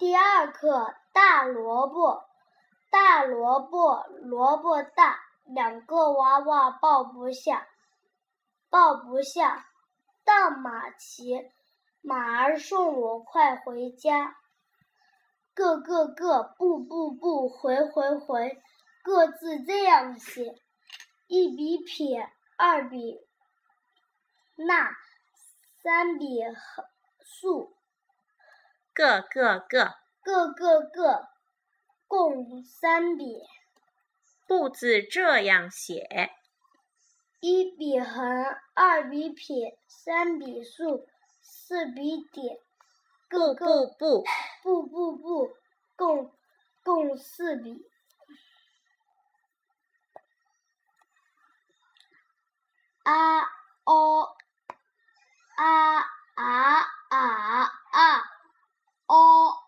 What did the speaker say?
第二课大萝卜，大萝卜萝卜大，两个娃娃抱不下，抱不下。荡马骑，马儿送我快回家。个个个，步步步，回回回，各自这样写：一笔撇，二笔捺，三笔横竖。个个个，个个个，共三笔。不字这样写：一笔横，二笔撇，三笔竖，四笔点。步步步，步步步，共共四笔。啊哦，啊。哦